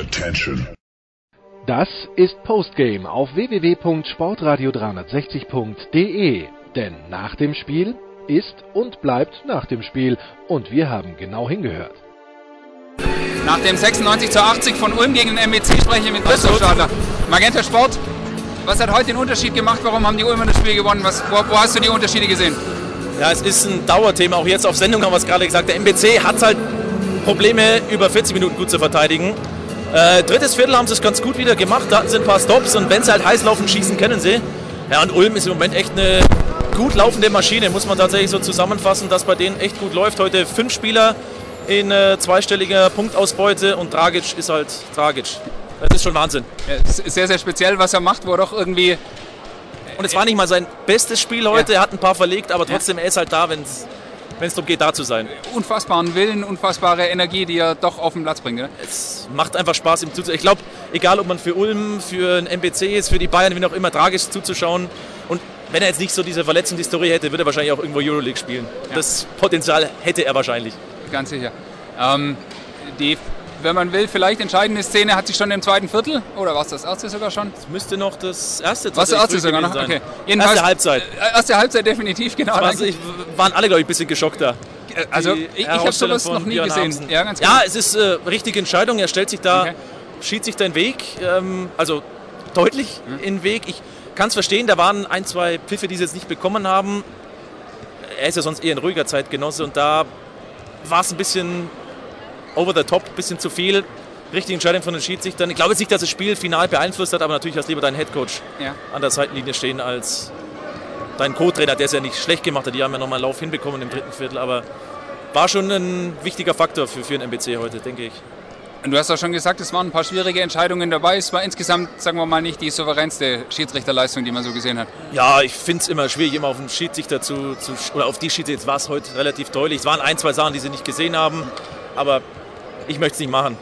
Attention. Das ist Postgame auf www.sportradio360.de. Denn nach dem Spiel ist und bleibt nach dem Spiel. Und wir haben genau hingehört. Nach dem 96 zu 80 von Ulm gegen den MBC spreche ich mit Christoph Stadler. Magenta Sport, was hat heute den Unterschied gemacht? Warum haben die Ulmer das Spiel gewonnen? Was, wo, wo hast du die Unterschiede gesehen? Ja, es ist ein Dauerthema. Auch jetzt auf Sendung haben wir es gerade gesagt. Der MBC hat halt Probleme, über 40 Minuten gut zu verteidigen. Äh, drittes Viertel haben sie es ganz gut wieder gemacht. Da hatten sie ein paar Stops und wenn sie halt heiß laufen, schießen können sie. Ja, und Ulm ist im Moment echt eine gut laufende Maschine, muss man tatsächlich so zusammenfassen, dass bei denen echt gut läuft. Heute fünf Spieler in äh, zweistelliger Punktausbeute und Dragic ist halt Dragic. Das ist schon Wahnsinn. Ja, sehr, sehr speziell, was er macht, wo er doch irgendwie. Und es war nicht mal sein bestes Spiel heute, ja. er hat ein paar verlegt, aber trotzdem, ja. er ist halt da, wenn es wenn es darum geht, da zu sein. Unfassbaren Willen, unfassbare Energie, die er doch auf den Platz bringt. Oder? Es macht einfach Spaß, ihm zuzuschauen. Ich glaube, egal ob man für Ulm, für ein MBC ist, für die Bayern, wie auch immer, tragisch zuzuschauen. Und wenn er jetzt nicht so diese Verletzungshistorie hätte, würde er wahrscheinlich auch irgendwo Euroleague spielen. Ja. Das Potenzial hätte er wahrscheinlich. Ganz sicher. Ähm, die wenn man will, vielleicht entscheidende Szene hat sich schon im zweiten Viertel oder war es das erste sogar schon? Das müsste noch das erste Was das erste sogar noch? Sein. Okay. Jedenfalls, erste Halbzeit. Äh, erste Halbzeit definitiv, genau. Also waren alle, glaube ich, ein bisschen geschockt da. Äh, also ich, ich habe sowas noch nie gesehen. Ja, ganz genau. ja, es ist äh, richtige Entscheidung. Er stellt sich da, okay. schiebt sich den Weg, ähm, also deutlich mhm. in den Weg. Ich kann es verstehen, da waren ein, zwei Pfiffe, die sie jetzt nicht bekommen haben. Er ist ja sonst eher ein ruhiger Zeitgenosse und da war es ein bisschen over the top, ein bisschen zu viel. Richtige Entscheidung von den Schiedsrichtern. Ich glaube jetzt nicht, dass das Spiel final beeinflusst hat, aber natürlich hast du lieber deinen Headcoach ja. an der Seitenlinie stehen als deinen Co-Trainer, der es ja nicht schlecht gemacht hat. Die haben ja nochmal einen Lauf hinbekommen im dritten Viertel, aber war schon ein wichtiger Faktor für, für den MBC heute, denke ich. Und du hast auch schon gesagt, es waren ein paar schwierige Entscheidungen dabei. Es war insgesamt, sagen wir mal, nicht die souveränste Schiedsrichterleistung, die man so gesehen hat. Ja, ich finde es immer schwierig, immer auf den Schiedsrichter zu, zu oder auf die Schiedsrichter. Jetzt war es heute relativ deutlich. Es waren ein, zwei Sachen, die sie nicht gesehen haben, aber ich möchte es nicht machen.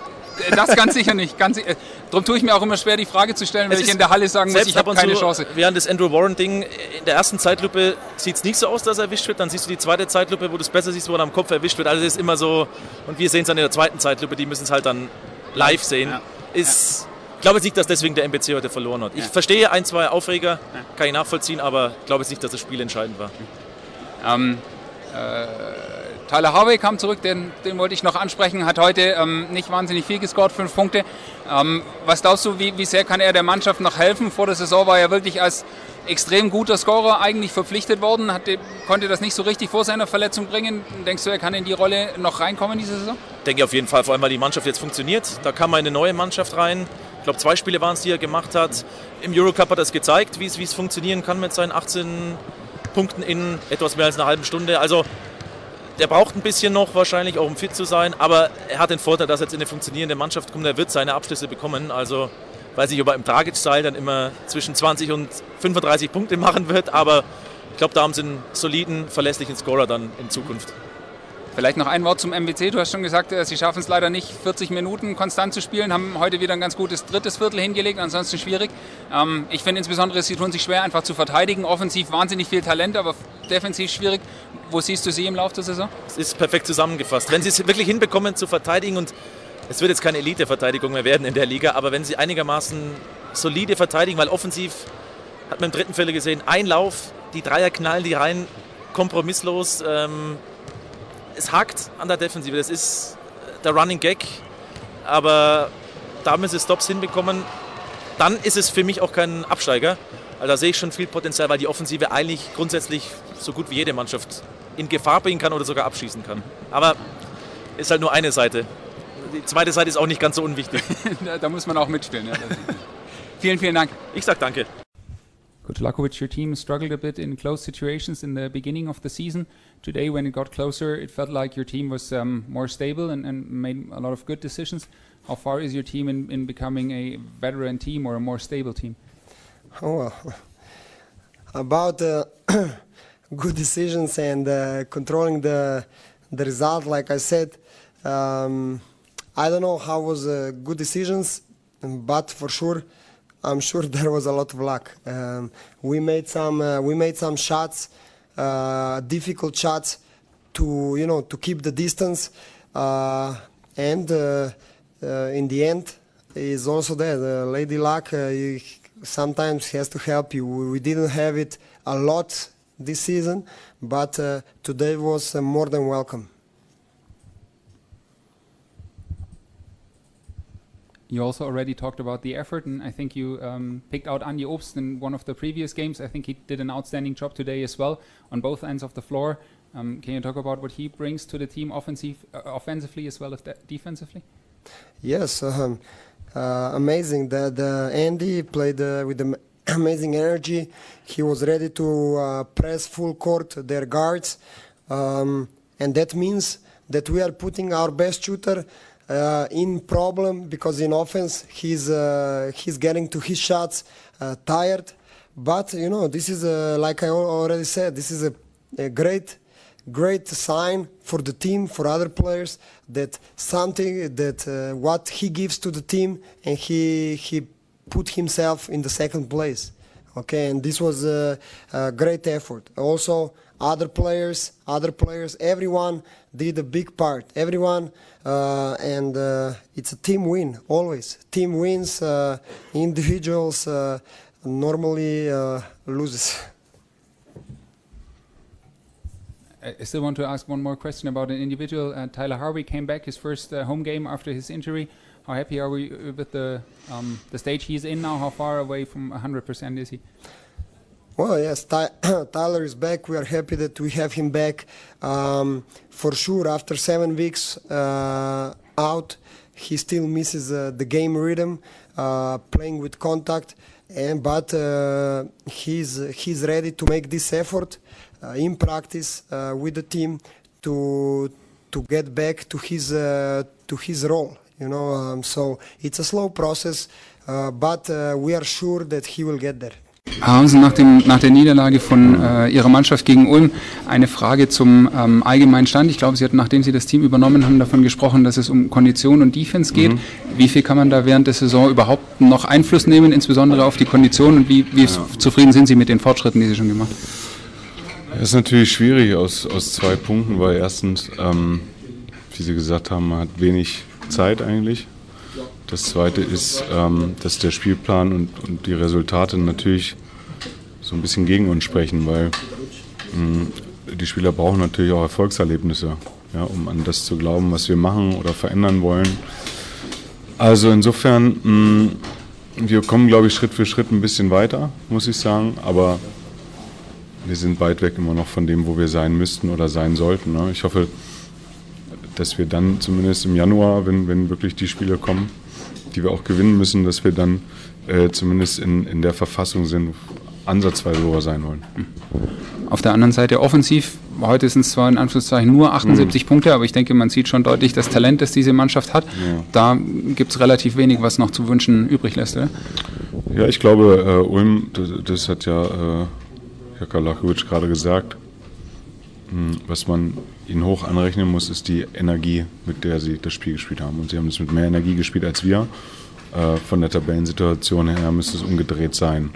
Das ganz sicher nicht. Ganz, äh, darum tue ich mir auch immer schwer, die Frage zu stellen, wenn ich in der Halle sagen muss, ich habe keine so, Chance. Während des Andrew Warren-Ding, in der ersten Zeitlupe sieht es nicht so aus, dass er erwischt wird. Dann siehst du die zweite Zeitlupe, wo du es besser siehst, wo er am Kopf erwischt wird. Also es ist immer so, und wir sehen es dann in der zweiten Zeitlupe, die müssen es halt dann live sehen. Ja. Ist, ja. Ich glaube jetzt nicht, dass deswegen der MBC heute verloren hat. Ich ja. verstehe ein, zwei Aufreger, kann ich nachvollziehen, aber ich glaube jetzt nicht, dass das Spiel entscheidend war. Ähm, äh, Tyler Harvey kam zurück, den, den wollte ich noch ansprechen, hat heute ähm, nicht wahnsinnig viel gescored, fünf Punkte. Ähm, was glaubst du, wie, wie sehr kann er der Mannschaft noch helfen? Vor der Saison war er wirklich als extrem guter Scorer eigentlich verpflichtet worden, hatte, konnte das nicht so richtig vor seiner Verletzung bringen. Denkst du, er kann in die Rolle noch reinkommen diese Saison? Denke auf jeden Fall, vor allem weil die Mannschaft jetzt funktioniert. Da kam eine neue Mannschaft rein. Ich glaube, zwei Spiele waren es, die er gemacht hat. Im Eurocup hat er es gezeigt, wie es funktionieren kann mit seinen 18 Punkten in etwas mehr als einer halben Stunde. Also der braucht ein bisschen noch wahrscheinlich, auch um fit zu sein, aber er hat den Vorteil, dass er jetzt in eine funktionierende Mannschaft kommt. Er wird seine Abschlüsse bekommen. Also weiß ich, ob er im Dragic-Style dann immer zwischen 20 und 35 Punkte machen wird, aber ich glaube, da haben sie einen soliden, verlässlichen Scorer dann in Zukunft. Vielleicht noch ein Wort zum MBC. Du hast schon gesagt, äh, sie schaffen es leider nicht, 40 Minuten konstant zu spielen, haben heute wieder ein ganz gutes drittes Viertel hingelegt, ansonsten schwierig. Ähm, ich finde insbesondere, sie tun sich schwer, einfach zu verteidigen. Offensiv wahnsinnig viel Talent, aber defensiv schwierig. Wo siehst du sie im Laufe der Saison? Es ist perfekt zusammengefasst. Wenn sie es wirklich hinbekommen zu verteidigen und es wird jetzt keine Elite-Verteidigung mehr werden in der Liga, aber wenn sie einigermaßen solide verteidigen, weil offensiv hat man im dritten Viertel gesehen, ein Lauf, die Dreier knallen die rein, kompromisslos. Ähm, es hakt an der Defensive. Das ist der Running Gag. Aber da müssen sie Stops hinbekommen. Dann ist es für mich auch kein Absteiger. Also da sehe ich schon viel Potenzial, weil die Offensive eigentlich grundsätzlich so gut wie jede Mannschaft in Gefahr bringen kann oder sogar abschießen kann. Aber ist halt nur eine Seite. Die zweite Seite ist auch nicht ganz so unwichtig. da muss man auch mitspielen. Ja. vielen, vielen Dank. Ich sage danke. Coach your team struggled a bit in close situations in the beginning of the season. Today, when it got closer, it felt like your team was um, more stable and, and, made a lot of good decisions. How far is your team in, in becoming a veteran team or a more stable team? Oh, well, about uh, good decisions and uh, controlling the the result, like I said, um, I don't know how was uh, good decisions, but for sure I'm sure there was a lot of luck. Um, we made some uh, we made some shots, uh, difficult shots, to you know to keep the distance, uh, and uh, uh, in the end, is also there. The lady luck uh, sometimes has to help you. We, didn't have it a lot this season, but uh, today was uh, more than welcome. You also already talked about the effort, and I think you um, picked out Andy Obst in one of the previous games. I think he did an outstanding job today as well on both ends of the floor. Um, can you talk about what he brings to the team offensive, uh, offensively as well as de defensively? Yes, um, uh, amazing. that the Andy played uh, with amazing energy. He was ready to uh, press full court their guards, um, and that means that we are putting our best shooter uh, in problem because in offense he's uh, he's getting to his shots uh, tired. But you know this is a, like I already said, this is a, a great great sign for the team, for other players, that something that uh, what he gives to the team, and he he put himself in the second place. Okay, and this was a, a great effort. Also, other players, other players, everyone did a big part. Everyone, uh, and uh, it's a team win always. Team wins. Uh, individuals uh, normally uh, loses. I still want to ask one more question about an individual. Uh, Tyler Harvey came back his first home game after his injury. How happy are we with the um, the stage he's in now? How far away from 100% is he? Well, yes, Ty Tyler is back. We are happy that we have him back. Um, for sure, after seven weeks uh, out, he still misses uh, the game rhythm, uh, playing with contact, and but uh, he's he's ready to make this effort uh, in practice uh, with the team to to get back to his to his role. You know, um, so it's a slow process, but we are sure that he will get there. Hansen, nach, dem, nach der Niederlage von äh, Ihrer Mannschaft gegen Ulm eine Frage zum ähm, allgemeinen Stand. Ich glaube, Sie hatten, nachdem Sie das Team übernommen haben, davon gesprochen, dass es um Kondition und Defense geht. Mhm. Wie viel kann man da während der Saison überhaupt noch Einfluss nehmen, insbesondere auf die Kondition und wie, wie ja. zufrieden sind Sie mit den Fortschritten, die Sie schon gemacht haben? Das ist natürlich schwierig aus, aus zwei Punkten, weil erstens, ähm, wie Sie gesagt haben, man hat wenig Zeit eigentlich das Zweite ist, ähm, dass der Spielplan und, und, die Resultate natürlich so ein bisschen gegen uns sprechen, weil mh, die Spieler brauchen natürlich auch Erfolgserlebnisse, ja, um an das zu glauben, was wir machen oder verändern wollen. Also insofern, mh, wir kommen, glaube ich, Schritt für Schritt ein bisschen weiter, muss ich sagen, aber wir sind weit weg immer noch von dem, wo wir sein müssten oder sein sollten. Ne? Ich hoffe, dass wir dann zumindest im Januar, wenn, wenn wirklich die Spiele kommen, die wir auch gewinnen müssen, dass wir dann äh, zumindest in, in der Verfassung sind, ansatzweise wo wir sein wollen. Auf der anderen Seite offensiv, heute sind es zwar in Anführungszeichen nur 78 mhm. Punkte, aber ich denke, man sieht schon deutlich das Talent, das diese Mannschaft hat. Ja. Da gibt es relativ wenig, was noch zu wünschen übrig lässt, oder? Ja, ich glaube, äh, Ulm, das, das, hat ja äh, Herr Kalachowitsch gerade gesagt, hm, was man ihnen hoch anrechnen muss, ist die Energie, mit der sie das Spiel gespielt haben. Und sie haben es mit mehr Energie gespielt als wir. Äh, von der Tabellensituation her müsste es umgedreht sein.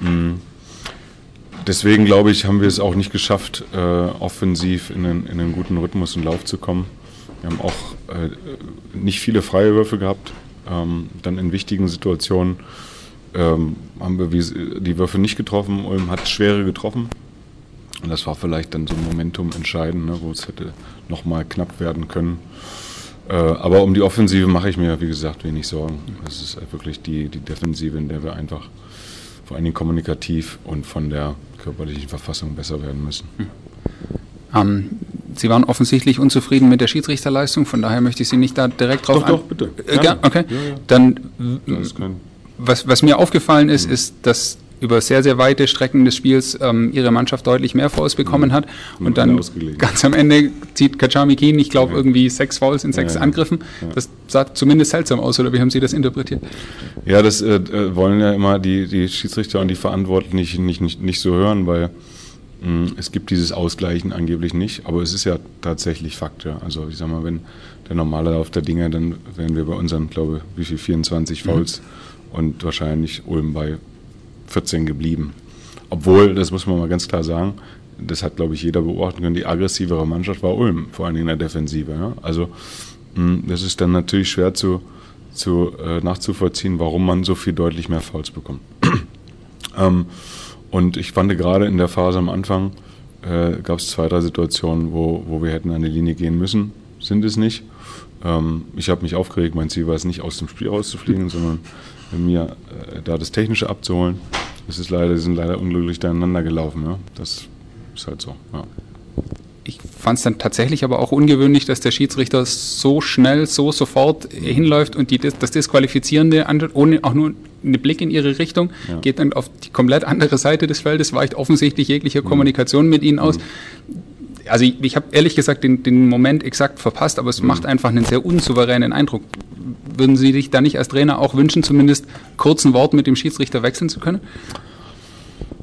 Hm. Deswegen glaube ich, haben wir es auch nicht geschafft, äh, offensiv in einen, in einen, guten Rhythmus und Lauf zu kommen. Wir haben auch äh, nicht viele freie Würfe gehabt. Ähm, dann in wichtigen Situationen ähm, haben wir die Würfe nicht getroffen. Ulm hat schwere getroffen. Und das war vielleicht dann so ein Momentum entscheidend, ne, wo es hätte nochmal knapp werden können. Äh, aber um die Offensive mache ich mir, wie gesagt, wenig Sorgen. Es ist wirklich die, die Defensive, in der wir einfach vor allen Dingen kommunikativ und von der körperlichen Verfassung besser werden müssen. Hm. Ähm, Sie waren offensichtlich unzufrieden mit der Schiedsrichterleistung, von daher möchte ich Sie nicht da direkt drauf Doch, doch, bitte. Äh, okay. Ja, ja. Dann, was, was mir aufgefallen ist, mhm. ist, dass über sehr, sehr weite Strecken des Spiels ähm, ihre Mannschaft deutlich mehr Fouls bekommen hat. Mhm. Und dann ganz am Ende zieht Kachami Keen, ich glaube, ja. irgendwie sechs Fouls in sechs ja, Angriffen. Ja. Das sah zumindest seltsam aus, oder wie haben Sie das interpretiert? Ja, das äh, äh wollen ja immer die, die Schiedsrichter und die Verantwortlichen nicht, nicht, nicht, nicht so hören, weil mh, hm, es gibt dieses Ausgleichen angeblich nicht, aber es ist ja tatsächlich Fakt. Also ich sag mal, wenn der normale Lauf der Dinge, dann wären wir bei unseren, glaube ich, wie viel, 24 Fouls mhm. und wahrscheinlich Ulm bei 14 geblieben. Obwohl, das muss man mal ganz klar sagen, das hat, glaube ich, jeder beobachten können, die aggressivere Mannschaft war Ulm, vor allem in der Defensive. Ja? Also, hm, das ist dann natürlich schwer zu, zu, äh, nachzuvollziehen, warum man so viel deutlich mehr Fouls bekommt. ähm, und ich fand gerade in der Phase am Anfang äh, gab es zwei, drei Situationen, wo, wo wir hätten an die Linie gehen müssen, sind es nicht. Ähm, ich habe mich aufgeregt, mein Ziel war es nicht aus dem Spiel rauszufliegen, sondern mir äh, da das Technische abzuholen. Es ist leider, die sind leider unglücklich durcheinander gelaufen. Ja? Das ist halt so. Ja ich fand es dann tatsächlich aber auch ungewöhnlich, dass der Schiedsrichter so schnell, so sofort hinläuft und die, das Disqualifizierende, ohne auch nur einen Blick in ihre Richtung, ja. geht dann auf die komplett andere Seite des Feldes, weicht offensichtlich jegliche mhm. Kommunikation mit ihnen aus. Mhm. Also ich, ich habe ehrlich gesagt den, den, Moment exakt verpasst, aber es mhm. macht einfach einen sehr unsouveränen Eindruck. Würden Sie sich da nicht als Trainer auch wünschen, zumindest kurzen Wort mit dem Schiedsrichter wechseln zu können?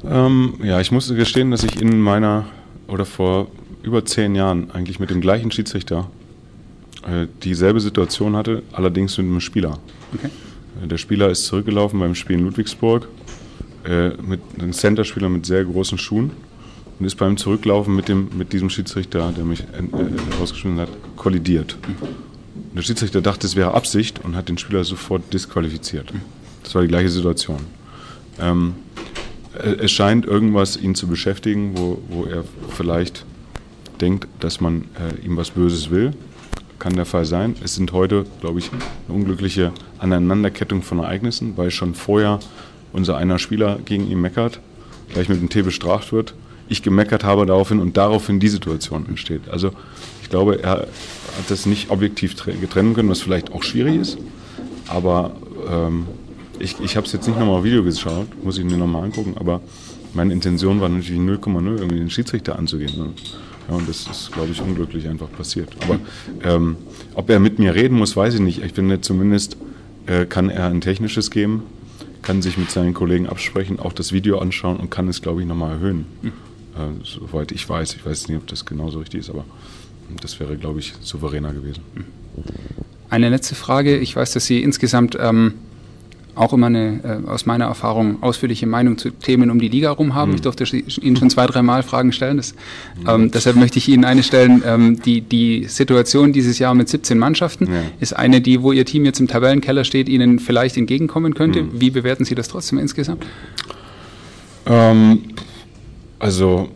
Ähm, ja, ich muss gestehen, dass ich in meiner oder vor über zehn Jahren eigentlich mit dem gleichen Schiedsrichter äh, dieselbe Situation hatte, allerdings mit einem Spieler. Okay. Äh, der Spieler ist zurückgelaufen beim Spiel in Ludwigsburg äh, mit einem Centerspieler mit sehr großen Schuhen und ist beim Zurücklaufen mit, dem, mit diesem Schiedsrichter, der mich äh, rausgeschmissen hat, kollidiert. Der Schiedsrichter dachte, es wäre Absicht und hat den Spieler sofort disqualifiziert. Das war die gleiche Situation. Ähm, äh, es scheint irgendwas ihn zu beschäftigen, wo, wo er vielleicht denkt, dass man äh, ihm was Böses will. Kann der Fall sein. Es sind heute, glaube ich, eine unglückliche Aneinanderkettung von Ereignissen, weil schon vorher unser einer Spieler gegen ihn meckert, gleich mit dem T bestraft wird, ich gemeckert habe daraufhin und daraufhin die Situation entsteht. Also glaube, er hat das nicht objektiv trennen können, was vielleicht auch schwierig ist, aber ähm, ich, ich habe es jetzt nicht nochmal auf Video geschaut, muss ich mir nochmal angucken, aber meine Intention war natürlich 0,0 irgendwie den Schiedsrichter anzugehen. Ja, und das ist, glaube ich, unglücklich einfach passiert. Aber ähm, ob er mit mir reden muss, weiß ich nicht. Ich finde zumindest äh, kann er ein technisches geben, kann sich mit seinen Kollegen absprechen, auch das Video anschauen und kann es, glaube ich, nochmal erhöhen. Mhm. Äh, soweit ich weiß. Ich weiß nicht, ob das genauso richtig ist, aber das wäre, glaube ich, souveräner gewesen. Eine letzte Frage. Ich weiß, dass Sie insgesamt ähm, auch immer eine, äh, aus meiner Erfahrung, ausführliche Meinung zu Themen um die Liga rum haben. Mhm. Ich durfte Ihnen schon zwei, dreimal Fragen stellen. Das, ähm, deshalb möchte ich Ihnen eine stellen. Ähm, die, die Situation dieses Jahr mit 17 Mannschaften ja. ist eine, die, wo Ihr Team jetzt im Tabellenkeller steht, Ihnen vielleicht entgegenkommen könnte. Mhm. Wie bewerten Sie das trotzdem insgesamt? Ähm, also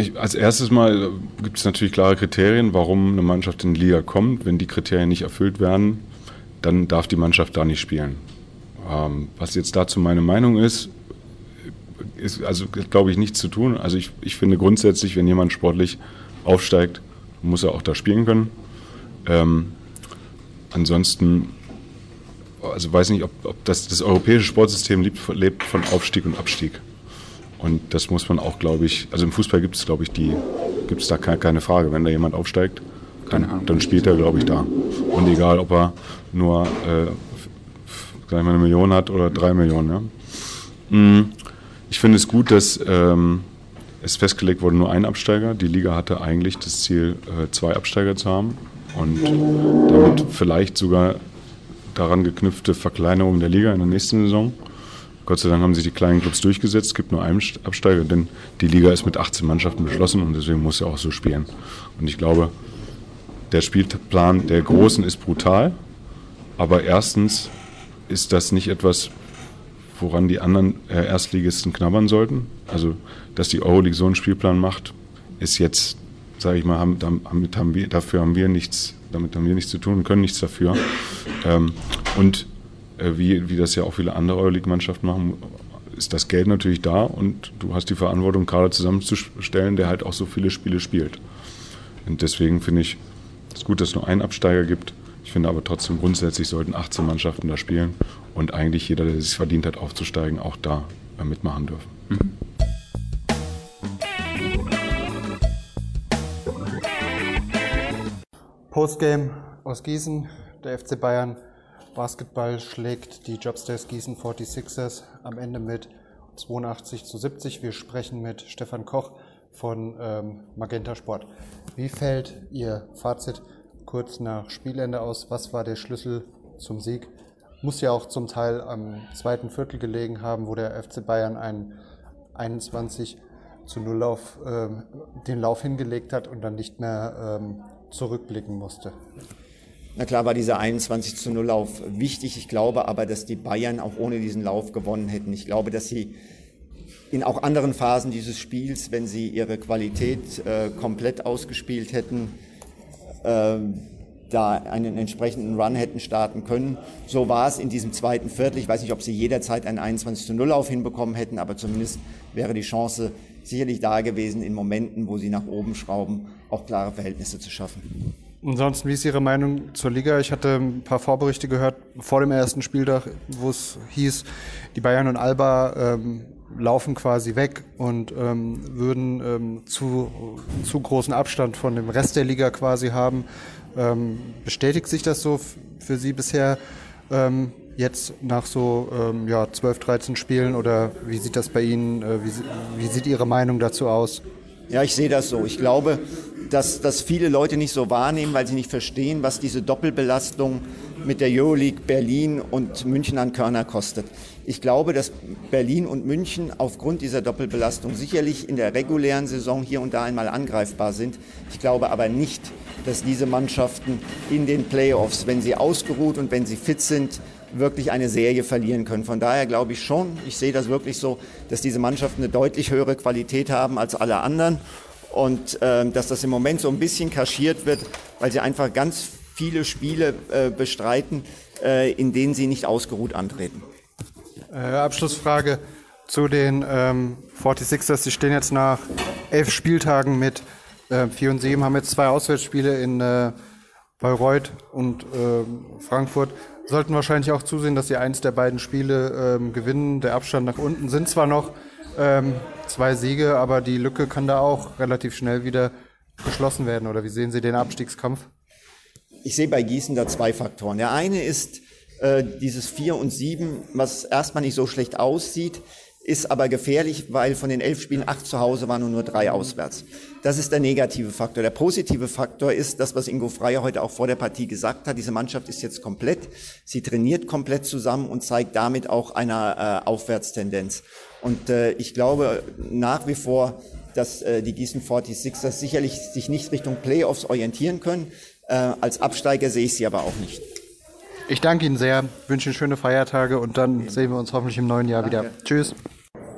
ich, als erstes mal gibt es natürlich klare Kriterien, warum eine Mannschaft in die Liga kommt. Wenn die Kriterien nicht erfüllt werden, dann darf die Mannschaft da nicht spielen. Ähm, was jetzt dazu meine Meinung ist, ist also glaube ich nichts zu tun. Also ich, ich finde grundsätzlich, wenn jemand sportlich aufsteigt, muss er auch da spielen können. Ähm, ansonsten, also weiß nicht, ob, ob das, das europäische Sportsystem lebt, lebt von Aufstieg und Abstieg. Und das muss man auch, glaube ich, also im Fußball gibt es, glaube ich, die, gibt es da keine Frage. Wenn da jemand aufsteigt, dann, dann spielt er, glaube ich, da. Und egal, ob er nur äh, sagen wir eine Million hat oder drei Millionen. Ja. Mhm. Ich finde es gut, dass ähm, es festgelegt wurde, nur ein Absteiger. Die Liga hatte eigentlich das Ziel, äh, zwei Absteiger zu haben und damit vielleicht sogar daran geknüpfte Verkleinerung der Liga in der nächsten Saison. Gott sei Dank haben sich die kleinen Clubs durchgesetzt. Es gibt nur einen Absteiger, denn die Liga ist mit 18 Mannschaften beschlossen und deswegen muss er auch so spielen. Und ich glaube, der Spielplan der Großen ist brutal, aber erstens ist das nicht etwas, woran die anderen äh, Erstligisten knabbern sollten. Also, dass die Euroleague so einen Spielplan macht, ist jetzt, sage ich mal, haben, damit haben wir, dafür haben wir nichts, damit haben wir nichts zu tun und können nichts dafür. Ähm, und wie, wie das ja auch viele andere Euroleague-Mannschaften machen, ist das Geld natürlich da und du hast die Verantwortung, Kader zusammenzustellen, der halt auch so viele Spiele spielt. Und deswegen finde ich, es gut, dass es nur einen Absteiger gibt. Ich finde aber trotzdem grundsätzlich sollten 18 Mannschaften da spielen und eigentlich jeder, der es verdient hat, aufzusteigen, auch da mitmachen dürfen. Mhm. Postgame aus Gießen, der FC Bayern Basketball schlägt die Jobstairs Gießen 46ers am Ende mit 82 zu 70. Wir sprechen mit Stefan Koch von ähm, Magenta Sport. Wie fällt Ihr Fazit kurz nach Spielende aus? Was war der Schlüssel zum Sieg? Muss ja auch zum Teil am zweiten Viertel gelegen haben, wo der FC Bayern einen 21 zu 0 Lauf, äh, den Lauf hingelegt hat und dann nicht mehr ähm, zurückblicken musste. Na klar war dieser 21 zu 0 Lauf wichtig. Ich glaube aber, dass die Bayern auch ohne diesen Lauf gewonnen hätten. Ich glaube, dass sie in auch anderen Phasen dieses Spiels, wenn sie ihre Qualität äh, komplett ausgespielt hätten, äh, da einen entsprechenden Run hätten starten können. So war es in diesem zweiten Viertel. Ich weiß nicht, ob sie jederzeit einen 21 zu 0 Lauf hinbekommen hätten, aber zumindest wäre die Chance sicherlich da gewesen, in Momenten, wo sie nach oben schrauben, auch klare Verhältnisse zu schaffen. Ansonsten, wie ist Ihre Meinung zur Liga? Ich hatte ein paar Vorberichte gehört vor dem ersten Spieltag, wo es hieß, die Bayern und Alba ähm, laufen quasi weg und ähm, würden ähm, zu, zu großen Abstand von dem Rest der Liga quasi haben. Ähm, bestätigt sich das so für Sie bisher ähm, jetzt nach so ähm, ja, 12, 13 Spielen oder wie sieht das bei Ihnen, äh, wie, wie sieht Ihre Meinung dazu aus? Ja, ich sehe das so. Ich glaube, dass das viele Leute nicht so wahrnehmen, weil sie nicht verstehen, was diese Doppelbelastung mit der Euroleague Berlin und München an Körner kostet. Ich glaube, dass Berlin und München aufgrund dieser Doppelbelastung sicherlich in der regulären Saison hier und da einmal angreifbar sind. Ich glaube aber nicht, dass diese Mannschaften in den Playoffs, wenn sie ausgeruht und wenn sie fit sind, wirklich eine Serie verlieren können. Von daher glaube ich schon, ich sehe das wirklich so, dass diese Mannschaften eine deutlich höhere Qualität haben als alle anderen und äh, dass das im Moment so ein bisschen kaschiert wird, weil sie einfach ganz viele Spiele äh, bestreiten, äh, in denen sie nicht ausgeruht antreten. Äh, Abschlussfrage zu den ähm, 46ers. Sie stehen jetzt nach elf Spieltagen mit äh, 4 und 7, haben jetzt zwei Auswärtsspiele in äh, Bayreuth und äh, Frankfurt. Sollten wahrscheinlich auch zusehen, dass sie eins der beiden Spiele ähm, gewinnen. Der Abstand nach unten sind zwar noch ähm, zwei Siege, aber die Lücke kann da auch relativ schnell wieder geschlossen werden. Oder wie sehen Sie den Abstiegskampf? Ich sehe bei Gießen da zwei Faktoren. Der eine ist äh, dieses 4 und 7, was erstmal nicht so schlecht aussieht, ist aber gefährlich, weil von den elf Spielen acht zu Hause waren und nur drei auswärts. Das ist der negative Faktor. Der positive Faktor ist das, was Ingo Freier heute auch vor der Partie gesagt hat. Diese Mannschaft ist jetzt komplett. Sie trainiert komplett zusammen und zeigt damit auch eine äh, Aufwärtstendenz. Und äh, ich glaube nach wie vor, dass äh, die Gießen 46ers sicherlich sich nicht Richtung Playoffs orientieren können. Äh, als Absteiger sehe ich sie aber auch nicht. Ich danke Ihnen sehr, wünsche Ihnen schöne Feiertage und dann sehen wir uns hoffentlich im neuen Jahr danke. wieder. Tschüss.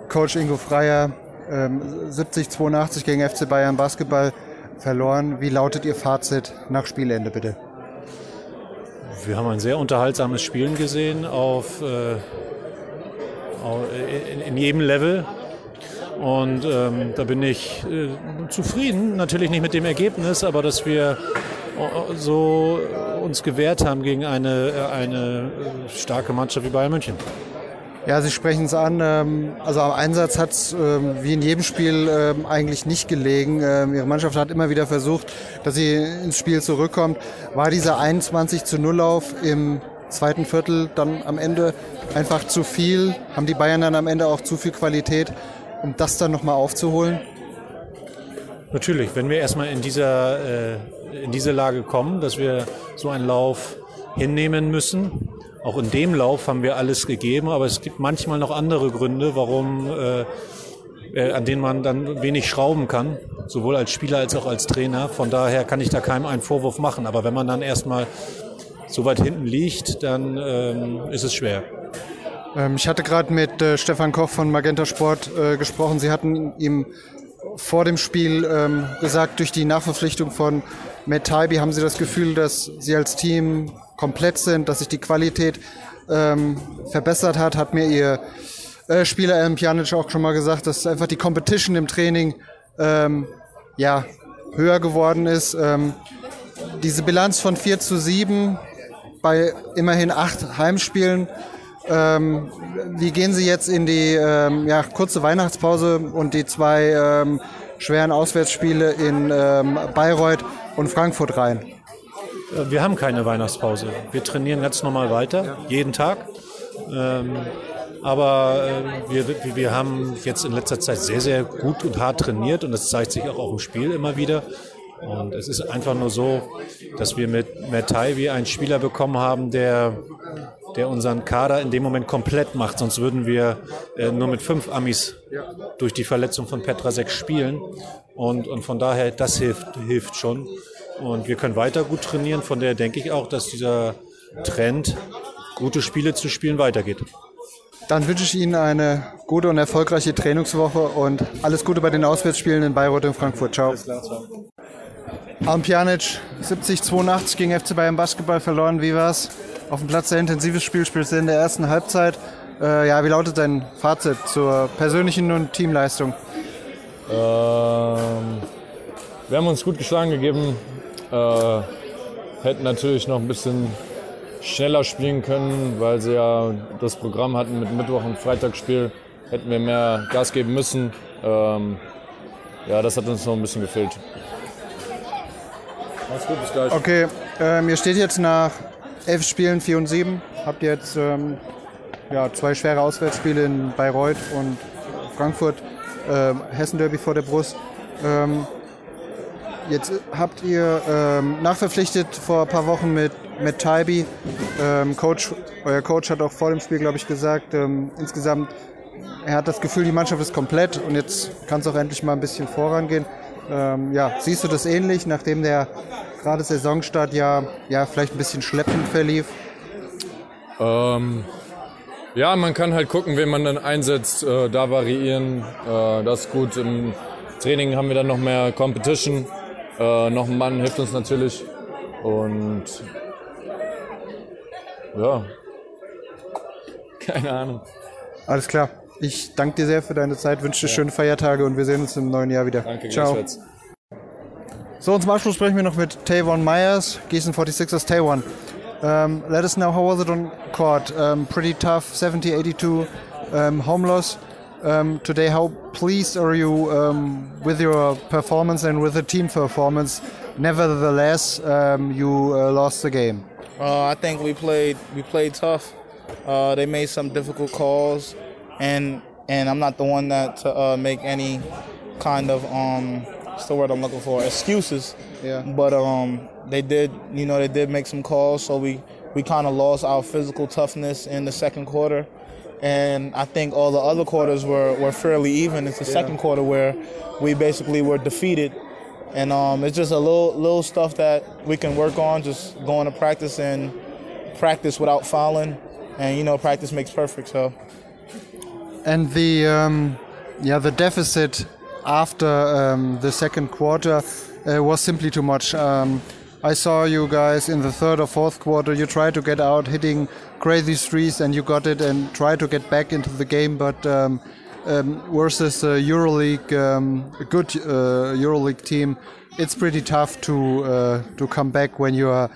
Coach Ingo Freier, ähm, 70-82 gegen FC Bayern Basketball verloren. Wie lautet Ihr Fazit nach Spielende bitte? Wir haben ein sehr unterhaltsames Spielen gesehen auf äh, in, jedem Level. Und ähm, da bin ich äh, zufrieden, natürlich nicht mit dem Ergebnis, aber dass wir äh, so uns gewehrt haben gegen eine, eine äh, starke Mannschaft wie Bayern München. Ja, Sie sprechen es an. Ähm, also am Einsatz hat es ähm, wie in jedem Spiel ähm, eigentlich nicht gelegen. Ihre Mannschaft hat immer wieder versucht, dass sie ins Spiel zurückkommt. War dieser 21 zu 0 Lauf im zweiten Viertel dann am Ende einfach zu viel? Haben die Bayern dann am Ende auch zu viel Qualität, um das dann nochmal aufzuholen? Natürlich, wenn wir erstmal in dieser äh, in diese Lage kommen, dass wir so einen Lauf hinnehmen müssen. Auch in dem Lauf haben wir alles gegeben, aber es gibt manchmal noch andere Gründe, warum äh, äh, an denen man dann wenig schrauben kann, sowohl als Spieler als auch als Trainer. Von daher kann ich da keinem einen Vorwurf machen. Aber wenn man dann erstmal so weit hinten liegt, dann ähm, ist es schwer. Ähm, ich hatte gerade mit äh, Stefan Koch von Magenta Sport äh, gesprochen. Sie hatten ihm vor dem Spiel ähm, gesagt, durch die Nachverpflichtung von Matt Taibi haben Sie das Gefühl, dass Sie als Team komplett sind, dass sich die Qualität ähm, verbessert hat, hat mir Ihr äh, Spieler Adam Pjanic auch schon mal gesagt, dass einfach die Competition im Training ähm, ja, höher geworden ist. Ähm, diese Bilanz von 4 zu 7 bei immerhin acht Heimspielen. Ähm, wie gehen Sie jetzt in die ähm, ja, kurze Weihnachtspause und die zwei ähm, schweren Auswärtsspiele in ähm, Bayreuth und Frankfurt rein? Äh, wir haben keine Weihnachtspause. Wir trainieren ganz normal weiter, jeden Tag. Ähm, aber äh, wir, wir haben jetzt in letzter Zeit sehr, sehr gut und hart trainiert und das zeigt sich auch dem Spiel immer wieder. Und es ist einfach nur so, dass wir mit Mertai einen Spieler bekommen haben, der, der unseren Kader in dem Moment komplett macht. Sonst würden wir äh, nur mit fünf Amis durch die Verletzung von Petra 6 spielen. Und, und von daher, das hilft, hilft schon. und wir können weiter gut trainieren. Von daher denke ich auch, dass dieser Trend, gute Spiele zu spielen, weitergeht. Dann wünsche ich Ihnen eine gute und erfolgreiche Trainingswoche und alles Gute bei den Auswärtsspielen in Bayreuth und Frankfurt. Ciao. Alm Pjanic, 70-82 gegen FC Bayern Basketball verloren. Wie war's? Auf dem Platz sehr intensives Spiel, spielst du in der ersten Halbzeit. Äh, ja, wie lautet dein Fazit zur persönlichen und Teamleistung? Ähm, wir haben uns gut geschlagen gegeben. Äh, hätten natürlich noch ein bisschen schneller spielen können, weil sie ja das Programm hatten mit Mittwoch- und Freitagsspiel. Hätten wir mehr Gas geben müssen. Ähm, ja, das hat uns noch ein bisschen gefehlt. Mach's gut, bis gleich. Okay, ähm, ihr steht jetzt nach elf Spielen 4 und 7. Habt jetzt ähm, ja, zwei schwere Auswärtsspiele in Bayreuth und Frankfurt. Ähm, Hessen-Derby vor der Brust. Ähm, jetzt habt ihr ähm, nachverpflichtet vor ein paar Wochen mit Matt Tybee. Ähm, Coach, euer Coach hat auch vor dem Spiel, glaube ich, gesagt, ähm, insgesamt, er hat das Gefühl, die Mannschaft ist komplett und jetzt kann es auch endlich mal ein bisschen vorangehen. Ähm, ja, siehst du das ähnlich, nachdem der gerade Saisonstart ja, ja vielleicht ein bisschen schleppend verlief? Ähm, ja, man kann halt gucken, wen man dann einsetzt, äh, da variieren. Äh, das ist gut. Im Training haben wir dann noch mehr Competition. Äh, noch ein Mann hilft uns natürlich. Und ja, keine Ahnung. Alles klar. Ich danke dir sehr für deine Zeit, wünsche dir ja. schöne Feiertage und wir sehen uns im neuen Jahr wieder. Danke, Ciao. So, und zum Abschluss sprechen wir noch mit Tavon Myers, Gießen 46ers Taiwan. Um, let us know how was it on court? Um, pretty tough, 70 82 um, home loss. Um, today, how pleased are you um, with your performance and with the team performance? Nevertheless, um, you uh, lost the game. Uh, I think we played we played tough. Uh, they made some difficult calls, and and I'm not the one that to uh, make any kind of um, what's the word I'm looking for excuses. Yeah. But um, they did you know they did make some calls, so we we kind of lost our physical toughness in the second quarter. And I think all the other quarters were, were fairly even. It's the yeah. second quarter where we basically were defeated and um, it's just a little little stuff that we can work on. Just going to practice and practice without fouling, and you know, practice makes perfect. So. And the um, yeah, the deficit after um, the second quarter uh, was simply too much. Um, I saw you guys in the third or fourth quarter. You tried to get out, hitting crazy threes, and you got it, and tried to get back into the game, but um, um, versus a EuroLeague, um, a good uh, EuroLeague team, it's pretty tough to uh, to come back when you are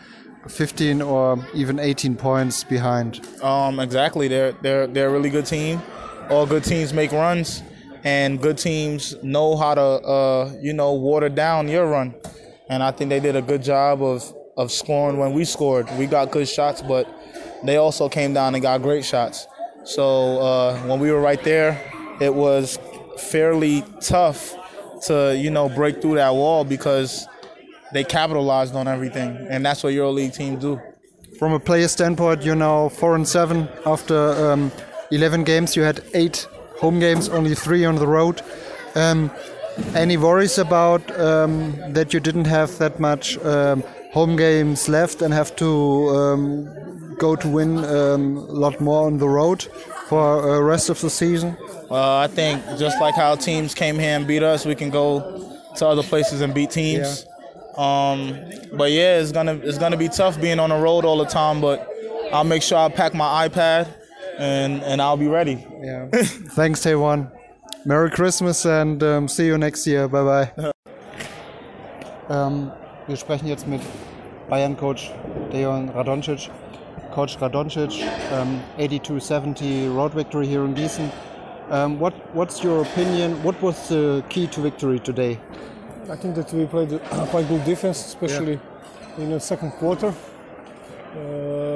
15 or even 18 points behind. Um, exactly. They're they're they're a really good team. All good teams make runs, and good teams know how to uh, you know water down your run. And I think they did a good job of of scoring when we scored. We got good shots, but they also came down and got great shots. So uh, when we were right there, it was fairly tough to you know break through that wall because they capitalized on everything, and that's what EuroLeague teams do. From a player standpoint, you're now four and seven after um, 11 games. You had eight home games, only three on the road. Um, any worries about um, that you didn't have that much um, home games left and have to um, go to win um, a lot more on the road for the uh, rest of the season? Uh, I think just like how teams came here and beat us, we can go to other places and beat teams. Yeah. Um, but yeah, it's gonna it's gonna be tough being on the road all the time. But I'll make sure I pack my iPad and and I'll be ready. Yeah. Thanks, Taiwan. Merry Christmas and um, see you next year. Bye bye. ähm, wir sprechen jetzt mit Bayern-Coach Dejon Radoncic. Coach Radoncic, um, 82-70 road victory here in Gießen. Um, what What's your opinion? What was the key to victory today? I think that we played quite good defense, especially yeah. in the second quarter. Uh,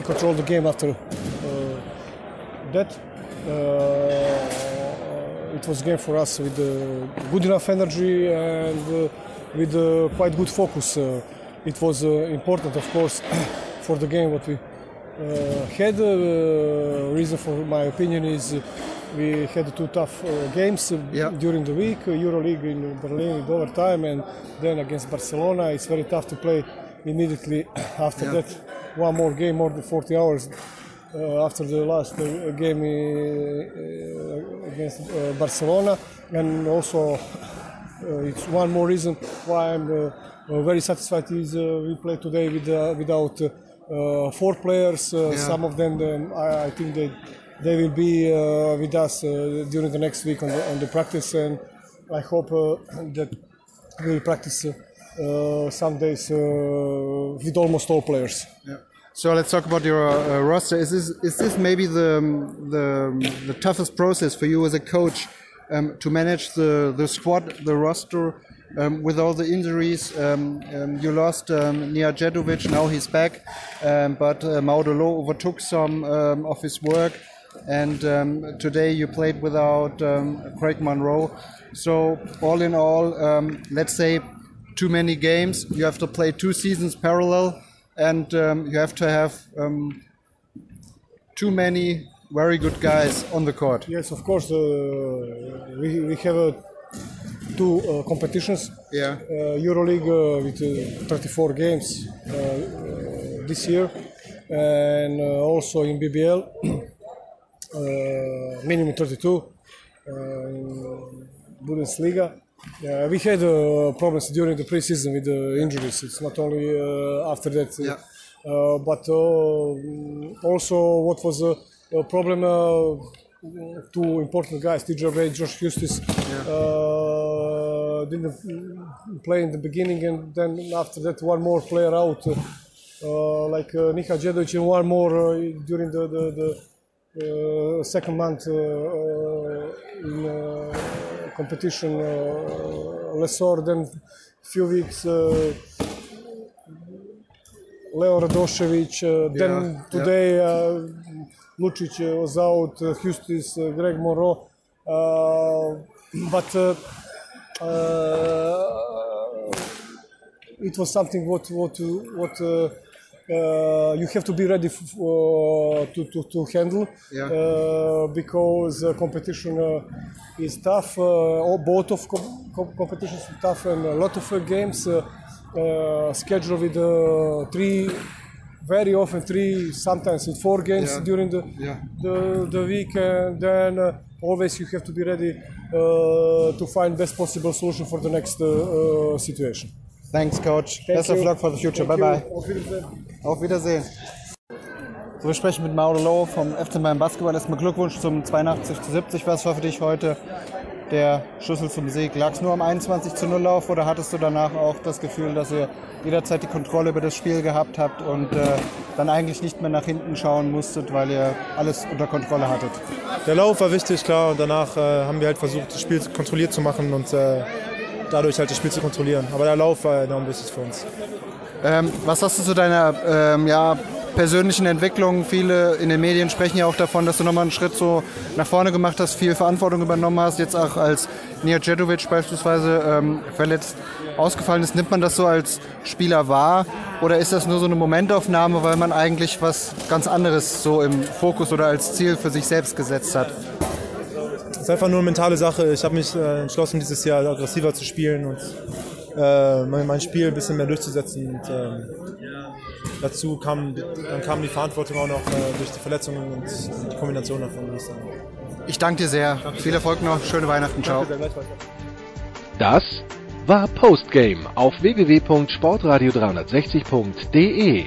we controlled the game after uh, that. Uh, it was a game for us with good enough energy and uh, with quite good focus. Uh, it was uh, important, of course, for the game what we uh, had. Uh, reason for my opinion is we had two tough uh, games uh, Yeah. during the week. Uh, EuroLeague in Berlin in overtime, and then against Barcelona. It's very tough to play immediately after Yeah. that. One more game, more than 40 hours uh, after the last uh, game uh, against uh, Barcelona, and also uh, it's one more reason why I'm uh, very satisfied is we play today with, without four players. Yeah. Some of them, um, I, I think they they will be with us during the next week on the, on the practice, and I hope that we will practice some days uh, with almost all players. Yeah. So let's talk about your uh, roster. Is this is this maybe the the the toughest process for you as a coach um, to manage the the squad, the roster? Um, with all the injuries, um, um, you lost um, Nia Jedovic, now he's back, um, but uh, Maudolo overtook some um, of his work, and today you played without Craig Monroe. So all in all, let's say too many games. You have to play two seasons parallel, and um, you have to have um, too many very good guys on the court. Yes, of course. Uh, we, we have uh, two uh, competitions. Yeah. Uh, EuroLeague uh, with uh, 34 games uh, uh, this year, and uh, also in BBL, uh, minimum 32. Uh, in Bundesliga. Uh, we had uh, problems during the preseason with the injuries. It's not only uh, after that. uh, Yeah. uh, but uh, also what was a, problem uh, two important guys TJ Ray Josh Hustis uh, didn't play in the beginning and then after that one more player out uh, uh, like uh, Nika Djedovic and one more uh, during the, the, the uh, second month uh, uh, in uh, competition uh, Lesor then few weeks uh, Leo Radošević, uh, then Yeah, today uh, Lucic was out, uh, Hustis, Greg Moreau, uh, but it was something what what what uh, you have to be ready uh, to, to, to handle Yeah. uh, because uh, competition uh, is tough. Uh, both of com- com- competitions are tough and a lot of uh, games. Uh, uh, schedule with uh, three, very often three, sometimes with four games Yeah. during the, Yeah. the the week, and then uh, always you have to be ready uh, to find best possible solution for the next situation. Thanks, Coach. Thank Best of luck for the future. Thank bye bye. you. Wiedersehen. Auf Wiedersehen. So, wir sprechen mit Maudelo vom FC Bayern Basketball. Erstmal Glückwunsch zum 82 zu 70. Was war für dich heute der Schlüssel zum Sieg? Lag es nur am 21 zu 0 Lauf oder hattest du danach auch das Gefühl, dass ihr jederzeit die Kontrolle über das Spiel gehabt habt und äh, dann eigentlich nicht mehr nach hinten schauen musstet, weil ihr alles unter Kontrolle hattet? Der Lauf war wichtig, klar. Und danach äh, haben wir halt versucht, das Spiel kontrolliert zu machen und äh, dadurch halt das Spiel zu kontrollieren. Aber der Lauf war enorm wichtig für uns. Ähm, was hast du zu deiner ähm, ja, persönlichen Entwicklung? Viele in den Medien sprechen ja auch davon, dass du nochmal einen Schritt so nach vorne gemacht hast, viel Verantwortung übernommen hast, jetzt auch als Nia Djedovic beispielsweise ähm, verletzt ausgefallen ist. Nimmt man das so als Spieler wahr oder ist das nur so eine Momentaufnahme, weil man eigentlich was ganz anderes so im Fokus oder als Ziel für sich selbst gesetzt hat? Es ist einfach nur eine mentale Sache. Ich habe mich äh, entschlossen, dieses Jahr aggressiver zu spielen und äh, mein, mein Spiel ein bisschen mehr durchzusetzen. Und, ähm, dazu kam, dann kam die Verantwortung auch noch äh, durch die Verletzungen und die Kombination davon. würde ich sagen. Ich danke dir sehr. Viel Erfolg noch. Schöne Weihnachten. Ciao. Danke. Das war Postgame auf www.sportradio360.de.